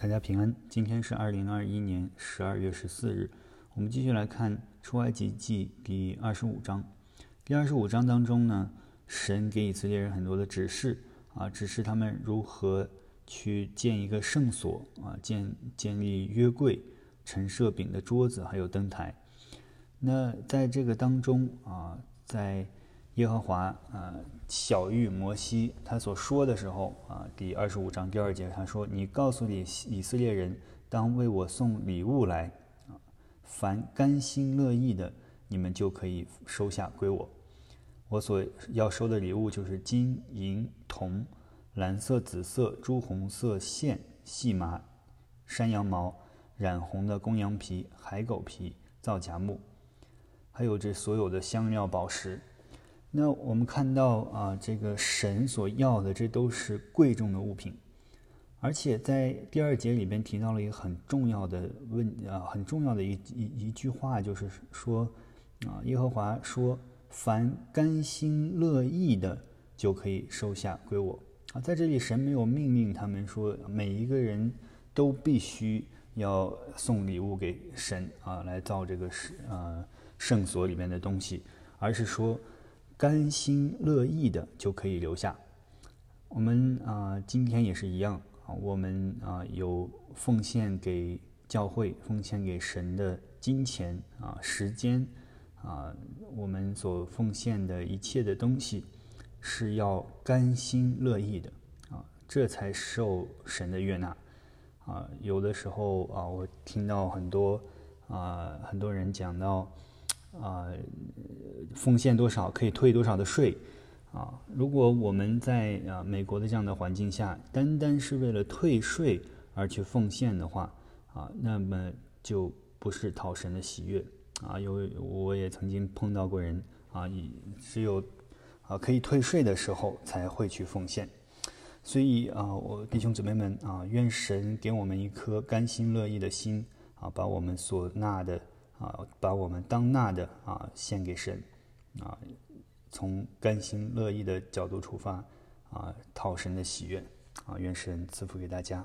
大家平安。今天是二零二一年十二月十四日，我们继续来看出埃及记第二十五章。第二十五章当中呢，神给以色列人很多的指示啊，指示他们如何去建一个圣所啊，建建立约柜、陈设饼的桌子，还有灯台。那在这个当中啊，在耶和华啊，小谕摩西，他所说的时候啊，第二十五章第二节，他说：“你告诉以以色列人，当为我送礼物来啊，凡甘心乐意的，你们就可以收下归我。我所要收的礼物就是金银铜、蓝色、紫色、朱红色线、细麻、山羊毛、染红的公羊皮、海狗皮、皂荚木，还有这所有的香料宝石。”那我们看到啊，这个神所要的，这都是贵重的物品，而且在第二节里边提到了一个很重要的问啊，很重要的一一一句话，就是说啊，耶和华说：“凡甘心乐意的，就可以收下归我。”啊，在这里神没有命令他们说每一个人都必须要送礼物给神啊，来造这个圣啊圣所里面的东西，而是说。甘心乐意的就可以留下。我们啊，今天也是一样啊，我们啊有奉献给教会、奉献给神的金钱啊、时间啊，我们所奉献的一切的东西是要甘心乐意的啊，这才受神的悦纳啊。有的时候啊，我听到很多啊，很多人讲到。啊，奉献多少可以退多少的税，啊，如果我们在啊美国的这样的环境下，单单是为了退税而去奉献的话，啊，那么就不是讨神的喜悦，啊，有我也曾经碰到过人，啊，只有啊可以退税的时候才会去奉献，所以啊，我弟兄姊妹们啊，愿神给我们一颗甘心乐意的心，啊，把我们所纳的。啊，把我们当纳的啊献给神，啊，从甘心乐意的角度出发，啊，讨神的喜悦，啊，愿神赐福给大家。